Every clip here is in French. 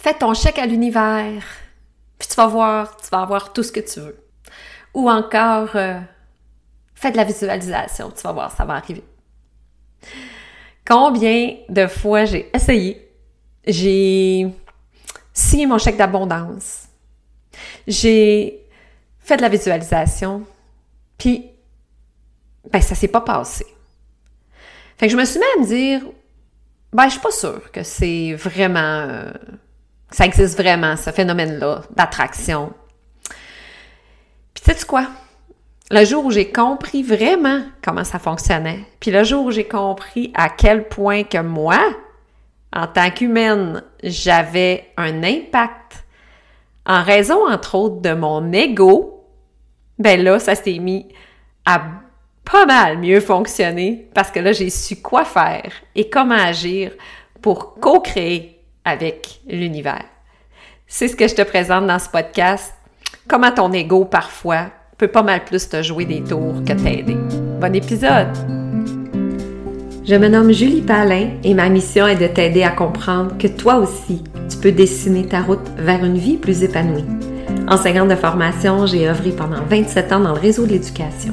fais ton chèque à l'univers, puis tu vas voir, tu vas avoir tout ce que tu veux. Ou encore, euh, fais de la visualisation, tu vas voir, ça va arriver. Combien de fois j'ai essayé, j'ai signé mon chèque d'abondance, j'ai fait de la visualisation, puis ben ça s'est pas passé. Fait que je me suis mis à me dire, ben je suis pas sûre que c'est vraiment, euh, ça existe vraiment ce phénomène-là d'attraction. Puis tu sais quoi? Le jour où j'ai compris vraiment comment ça fonctionnait, puis le jour où j'ai compris à quel point que moi, en tant qu'humaine, j'avais un impact en raison, entre autres, de mon ego, ben là, ça s'est mis à pas mal mieux fonctionner parce que là, j'ai su quoi faire et comment agir pour co-créer avec l'univers. C'est ce que je te présente dans ce podcast. Comment ton ego, parfois, peut pas mal plus te jouer des tours que t'aider. Bon épisode! Je me nomme Julie Palin et ma mission est de t'aider à comprendre que toi aussi, tu peux dessiner ta route vers une vie plus épanouie. Enseignante de formation, j'ai œuvré pendant 27 ans dans le réseau de l'éducation.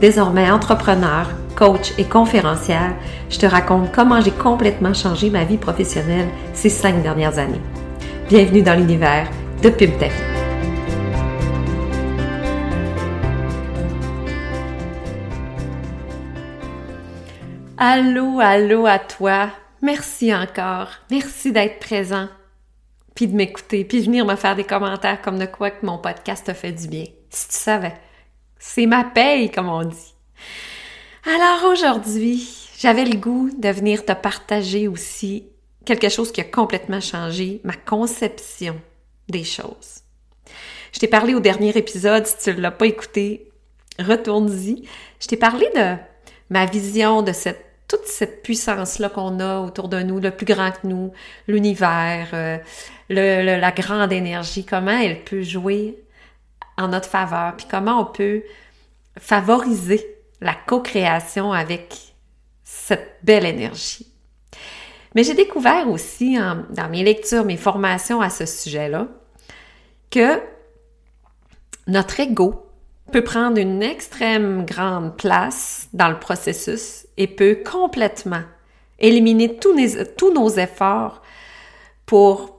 Désormais entrepreneur, coach et conférencière, je te raconte comment j'ai complètement changé ma vie professionnelle ces cinq dernières années. Bienvenue dans l'univers de Pub Allô, allô à toi. Merci encore. Merci d'être présent, puis de m'écouter, puis venir me faire des commentaires comme de quoi que mon podcast te fait du bien. Si tu savais. C'est ma paye, comme on dit. Alors aujourd'hui, j'avais le goût de venir te partager aussi quelque chose qui a complètement changé ma conception des choses. Je t'ai parlé au dernier épisode, si tu ne l'as pas écouté, retourne-y. Je t'ai parlé de ma vision de cette toute cette puissance-là qu'on a autour de nous, le plus grand que nous, l'univers, euh, la grande énergie, comment elle peut jouer en notre faveur, puis comment on peut favoriser la co-création avec cette belle énergie. Mais j'ai découvert aussi dans mes lectures, mes formations à ce sujet-là, que notre ego peut prendre une extrême grande place dans le processus et peut complètement éliminer tous, nos efforts pour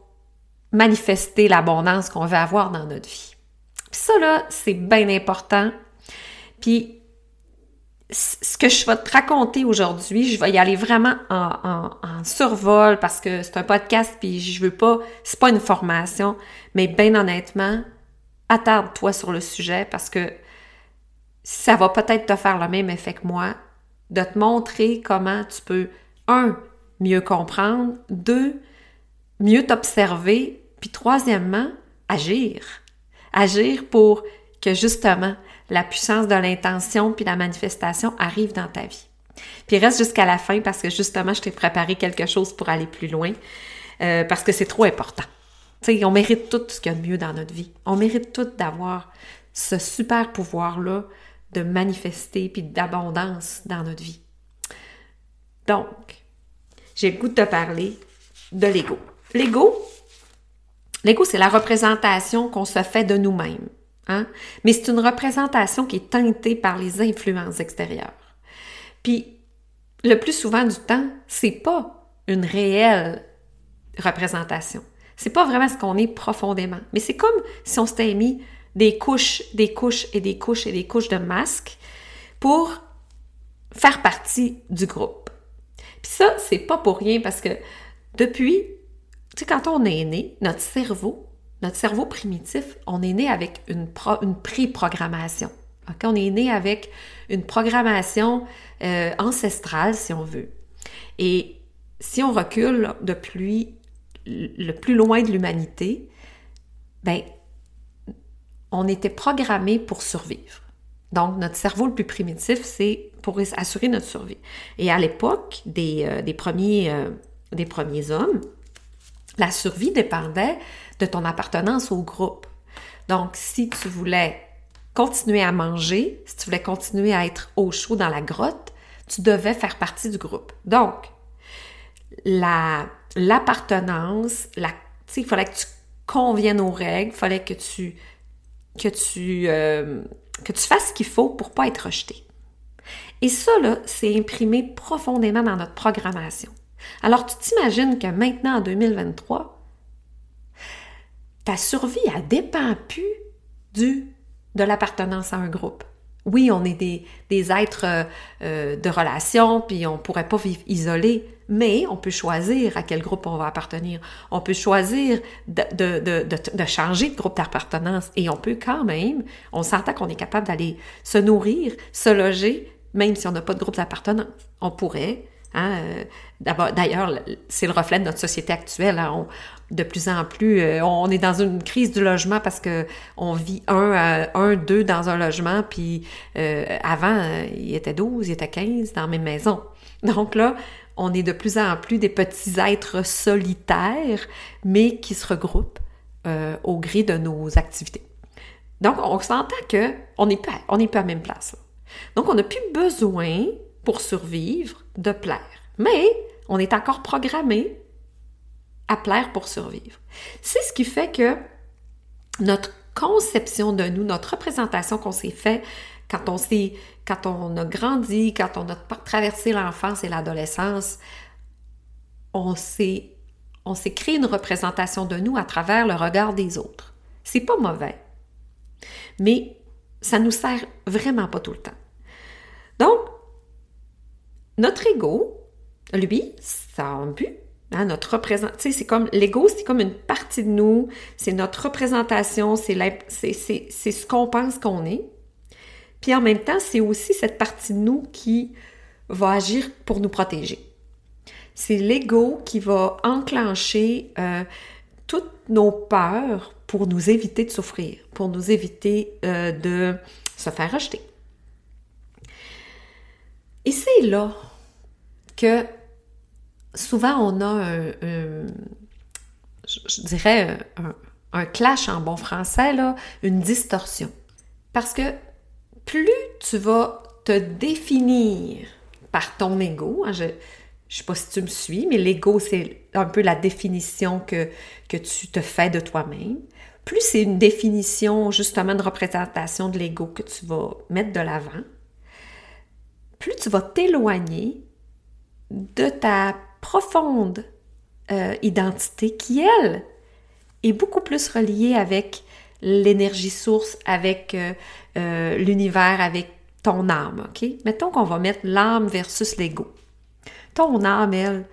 manifester l'abondance qu'on veut avoir dans notre vie. Puis ça, c'est bien important. Puis ce que je vais te raconter aujourd'hui, je vais y aller vraiment en, survol parce que c'est un podcast puis je veux pas, c'est pas une formation, mais bien honnêtement, attarde-toi sur le sujet parce que ça va peut-être te faire le même effet que moi, de te montrer comment tu peux, un, mieux comprendre, deux, mieux t'observer, puis troisièmement, agir. Agir pour que justement la puissance de l'intention puis la manifestation arrive dans ta vie. Puis reste jusqu'à la fin parce que justement, je t'ai préparé quelque chose pour aller plus loin, euh, parce que c'est trop important. Tu sais, on mérite tout ce qu'il y a de mieux dans notre vie. On mérite tout d'avoir ce super pouvoir-là de manifester puis d'abondance dans notre vie. Donc, j'ai le goût de te parler de l'ego. L'ego, l'ego, c'est la représentation qu'on se fait de nous-mêmes. Hein? Mais c'est une représentation qui est teintée par les influences extérieures. Puis, le plus souvent du temps, c'est pas une réelle représentation. C'est pas vraiment ce qu'on est profondément. Mais c'est comme si on s'était mis des couches, des couches et des couches et des couches de masques pour faire partie du groupe. Puis ça, c'est pas pour rien parce que depuis, tu sais, quand on est né, notre cerveau, notre cerveau primitif, on est né avec une, pré-programmation. On est né avec une programmation euh, ancestrale, si on veut. Et si on recule depuis le plus loin de l'humanité, ben on était programmé pour survivre. Donc, notre cerveau le plus primitif, c'est pour assurer notre survie. Et à l'époque des, euh, premiers, euh, des premiers hommes, la survie dépendait de ton appartenance au groupe. Donc, si tu voulais continuer à manger, si tu voulais continuer à être au chaud dans la grotte, tu devais faire partie du groupe. Donc, l'appartenance, la sais, il fallait que tu conviennes aux règles, il fallait que tu que tu euh, que tu fasses ce qu'il faut pour pas être rejeté. Et ça là, c'est imprimé profondément dans notre programmation. Alors tu t'imagines que maintenant en 2023, ta survie elle dépend plus du de l'appartenance à un groupe oui, on est des, êtres euh, euh, de relation, puis on pourrait pas vivre isolé, mais on peut choisir à quel groupe on va appartenir. On peut choisir de, de, de, de changer de groupe d'appartenance et on peut quand même, on s'entend qu'on est capable d'aller se nourrir, se loger, même si on n'a pas de groupe d'appartenance. On pourrait Hein, euh, D'ailleurs, c'est le reflet de notre société actuelle. Hein. de plus en plus, euh, on est dans une crise du logement parce que on vit un, un deux dans un logement, puis euh, avant, il était 12, il était 15 dans la même maison. Donc là, on est de plus en plus des petits êtres solitaires, mais qui se regroupent au gré de nos activités. Donc, on s'entend que on n'est pas, pas à la même place. Donc, on n'a plus besoin pour survivre de plaire. Mais on est encore programmé à plaire pour survivre. C'est ce qui fait que notre conception de nous, notre représentation qu'on s'est fait quand on s'est, quand on a grandi, quand on a traversé l'enfance et l'adolescence, on s'est, on s'est créé une représentation de nous à travers le regard des autres. C'est pas mauvais. Mais ça nous sert vraiment pas tout le temps. Notre ego, lui, ça a un but. Hein, notre c'est comme l'ego, c'est comme une partie de nous, c'est notre représentation, c'est ce qu'on pense qu'on est. Puis en même temps, c'est aussi cette partie de nous qui va agir pour nous protéger. C'est l'ego qui va enclencher euh, toutes nos peurs pour nous éviter de souffrir, pour nous éviter euh, de se faire rejeter. Et c'est là que souvent on a un, je, dirais un, clash en bon français, là, une distorsion. Parce que plus tu vas te définir par ton ego, hein, je ne sais pas si tu me suis, mais l'ego, c'est un peu la définition que, que tu te fais de toi-même. Plus c'est une définition justement de représentation de l'ego que tu vas mettre de l'avant, plus tu vas t'éloigner de ta profonde euh, identité qui, elle, est beaucoup plus reliée avec l'énergie source, avec euh, euh, l'univers, avec ton âme, OK? Mettons qu'on va mettre l'âme versus l'ego. Ton âme, elle,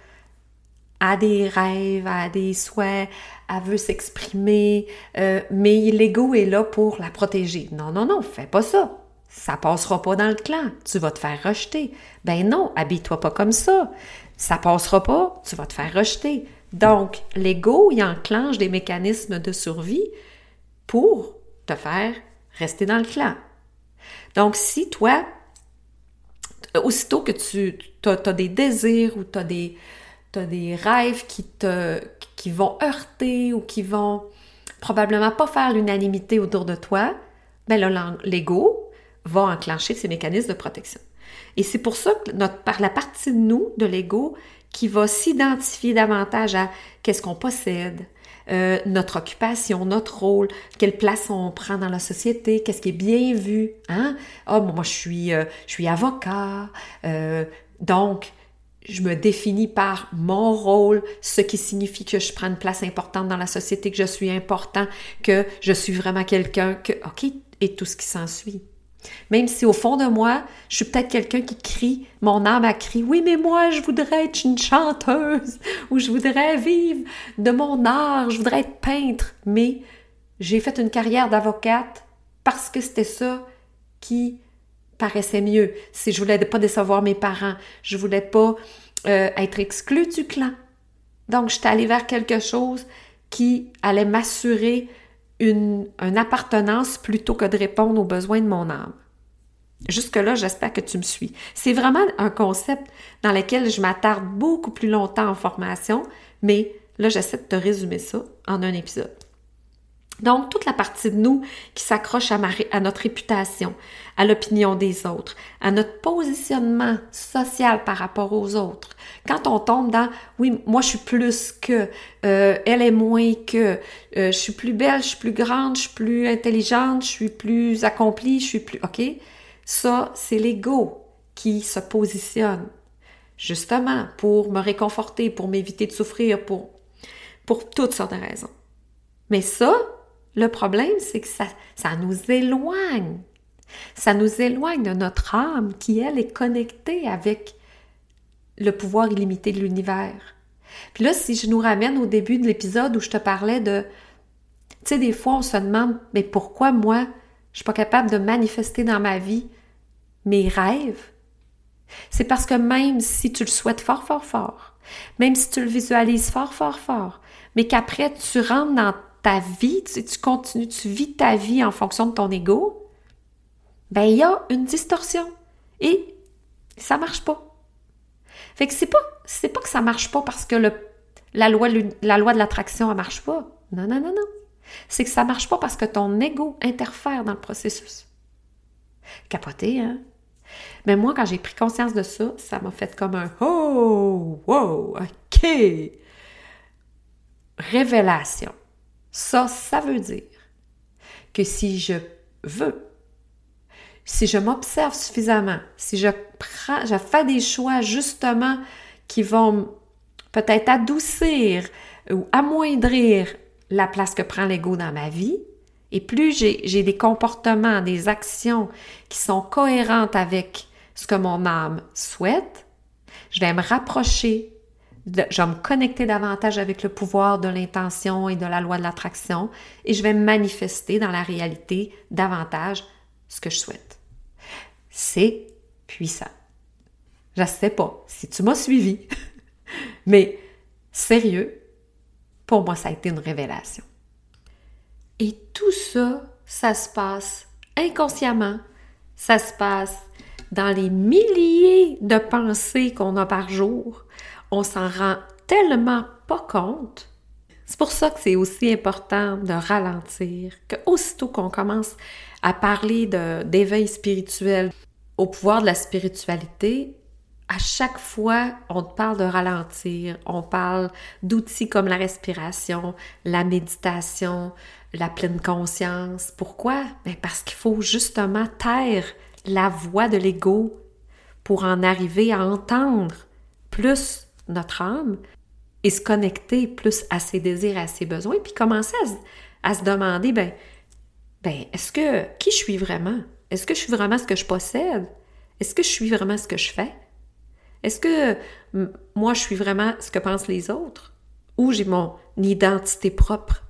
a des rêves, a des souhaits, elle veut s'exprimer, mais l'ego est là pour la protéger. Non, non, non, fais pas ça ça passera pas dans le clan, tu vas te faire rejeter. Ben non, habille-toi pas comme ça. Ça passera pas, tu vas te faire rejeter. Donc, l'ego, il enclenche des mécanismes de survie pour te faire rester dans le clan. Donc, si toi, aussitôt que tu as, des désirs ou tu as des, rêves qui, te, qui vont heurter ou qui vont probablement pas faire l'unanimité autour de toi, ben là, l'ego, va enclencher ces mécanismes de protection. Et c'est pour ça que par la partie de nous, de l'ego, qui va s'identifier davantage à qu'est-ce qu'on possède, euh, notre occupation, notre rôle, quelle place on prend dans la société, qu'est-ce qui est bien vu. Hein? Ah, moi, je suis, euh, je suis avocat, euh, donc je me définis par mon rôle, ce qui signifie que je prends une place importante dans la société, que je suis important, que je suis vraiment quelqu'un, que, OK, et tout ce qui s'ensuit. Même si au fond de moi, je suis peut-être quelqu'un qui crie, mon âme a crié, oui, mais moi, je voudrais être une chanteuse, ou je voudrais vivre de mon art, je voudrais être peintre. Mais j'ai fait une carrière d'avocate parce que c'était ça qui paraissait mieux. Si je voulais pas décevoir mes parents, je voulais pas euh, être exclue du clan. Donc, j'étais allée vers quelque chose qui allait m'assurer une, appartenance plutôt que de répondre aux besoins de mon âme. Jusque-là, j'espère que tu me suis. C'est vraiment un concept dans lequel je m'attarde beaucoup plus longtemps en formation, mais là, j'essaie de te résumer ça en un épisode. Donc, toute la partie de nous qui s'accroche à, à, notre réputation, à l'opinion des autres, à notre positionnement social par rapport aux autres. Quand on tombe dans oui, moi je suis plus que, euh, elle est moins que, euh, je suis plus belle, je suis plus grande, je suis plus intelligente, je suis plus accomplie, je suis plus. OK? Ça, c'est l'ego qui se positionne justement pour me réconforter, pour m'éviter de souffrir, pour, pour toutes sortes de raisons. Mais ça, le problème, c'est que ça, nous éloigne. Ça nous éloigne de notre âme qui, elle, est connectée avec le pouvoir illimité de l'univers. Puis là, si je nous ramène au début de l'épisode où je te parlais de, tu sais, des fois, on se demande, mais pourquoi moi, je suis pas capable de manifester dans ma vie mes rêves? C'est parce que même si tu le souhaites fort, fort, fort, même si tu le visualises fort, fort, fort, mais qu'après tu rentres dans ta vie, tu, tu continues, tu vis ta vie en fonction de ton ego, ben il y a une distorsion et ça marche pas. Fait que c'est pas c'est pas que ça marche pas parce que le, la loi la loi de l'attraction ne marche pas. Non non non non. C'est que ça marche pas parce que ton ego interfère dans le processus. Capoté hein? Mais moi quand j'ai pris conscience de ça, ça m'a fait comme un oh wow OK. Révélation. Ça, ça veut dire que si je veux, si je m'observe suffisamment, si je prends, fais des choix justement qui vont peut-être adoucir ou amoindrir la place que prend l'ego dans ma vie, et plus j'ai des comportements, des actions qui sont cohérentes avec ce que mon âme souhaite, je vais me rapprocher je vais me connecter davantage avec le pouvoir de l'intention et de la loi de l'attraction et je vais manifester dans la réalité davantage ce que je souhaite. C'est puissant. Je ne sais pas si tu m'as suivi, mais sérieux, pour moi, ça a été une révélation. Et tout ça, ça se passe inconsciemment, ça se passe dans les milliers de pensées qu'on a par jour, on s'en rend tellement pas compte. C'est pour ça que c'est aussi important de ralentir, que aussitôt qu'on commence à parler d'éveil spirituel, au pouvoir de la spiritualité, à chaque fois, on parle de ralentir, on parle d'outils comme la respiration, la méditation, la pleine conscience. Pourquoi? Ben, parce qu'il faut justement taire la voix de l'ego pour en arriver à entendre plus notre âme et se connecter plus à ses désirs, à ses besoins, puis commencer à se, demander, ben, ben, est-ce que, qui je suis vraiment? Est-ce que je suis vraiment ce que je possède? Est-ce que je suis vraiment ce que je fais? Est-ce que moi, je suis vraiment ce que pensent les autres? Ou j'ai mon identité propre?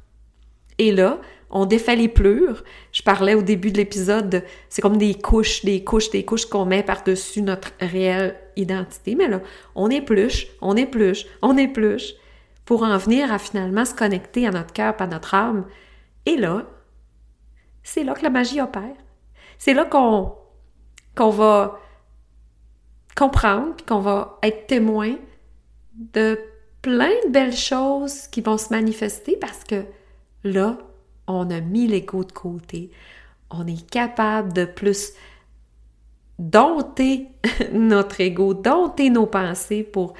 Et là, on défait les pleurs. Je parlais au début de l'épisode, c'est comme des couches, des couches, des couches qu'on met par-dessus notre réelle identité. Mais là, on épluche, on épluche, on épluche pour en venir à finalement se connecter à notre cœur, à notre âme. Et là, c'est là que la magie opère. C'est là qu'on va comprendre, qu'on va être témoin de plein de belles choses qui vont se manifester parce que là, on a mis l'ego de côté. On est capable de plus dompter notre ego, dompter nos pensées pour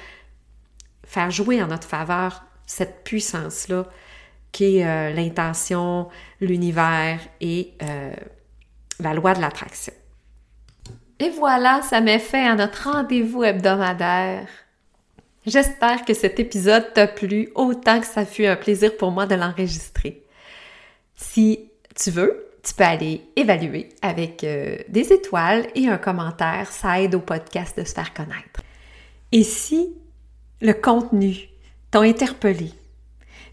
faire jouer en notre faveur cette puissance-là qui est euh, l'intention, l'univers et euh, la loi de l'attraction. Et voilà, ça m'est fait à notre rendez-vous hebdomadaire. J'espère que cet épisode t'a plu autant que ça fut un plaisir pour moi de l'enregistrer. Si tu veux, tu peux aller évaluer avec euh, des étoiles et un commentaire. Ça aide au podcast de se faire connaître. Et si le contenu t'a interpellé,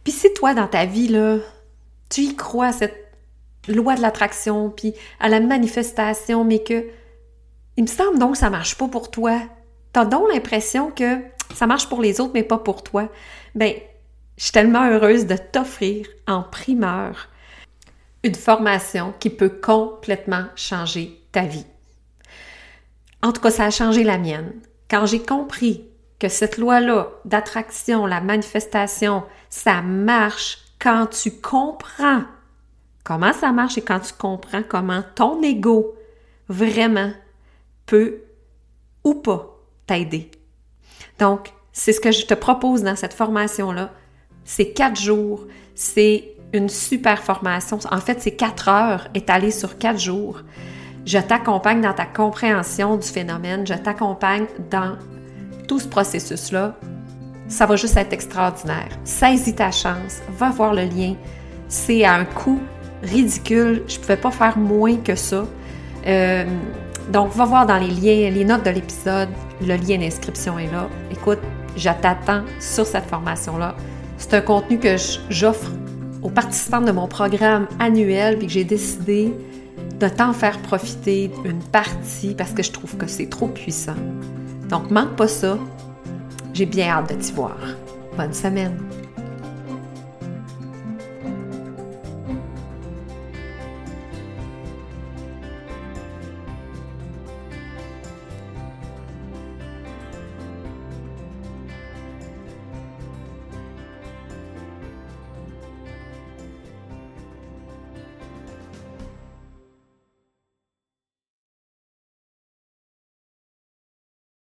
puis si toi, dans ta vie, là, tu y crois à cette loi de l'attraction, puis à la manifestation, mais que il me semble donc que ça marche pas pour toi. T'as donc l'impression que ça marche pour les autres, mais pas pour toi. Ben, je suis tellement heureuse de t'offrir en primeur une formation qui peut complètement changer ta vie. En tout cas, ça a changé la mienne. Quand j'ai compris que cette loi-là d'attraction, la manifestation, ça marche quand tu comprends comment ça marche et quand tu comprends comment ton ego vraiment peut ou pas t'aider. Donc, c'est ce que je te propose dans cette formation-là. C'est quatre jours, c'est une super formation. En fait, c'est quatre heures étalées sur quatre jours. Je t'accompagne dans ta compréhension du phénomène, je t'accompagne dans tout ce processus-là. Ça va juste être extraordinaire. Saisis ta chance, va voir le lien. C'est à un coût ridicule. Je ne pouvais pas faire moins que ça. Euh, donc, va voir dans les liens, les notes de l'épisode. Le lien d'inscription est là. Écoute, je t'attends sur cette formation-là. C'est un contenu que j'offre aux participants de mon programme annuel, puis que j'ai décidé de t'en faire profiter une partie parce que je trouve que c'est trop puissant. Donc, manque pas ça. J'ai bien hâte de t'y voir. Bonne semaine!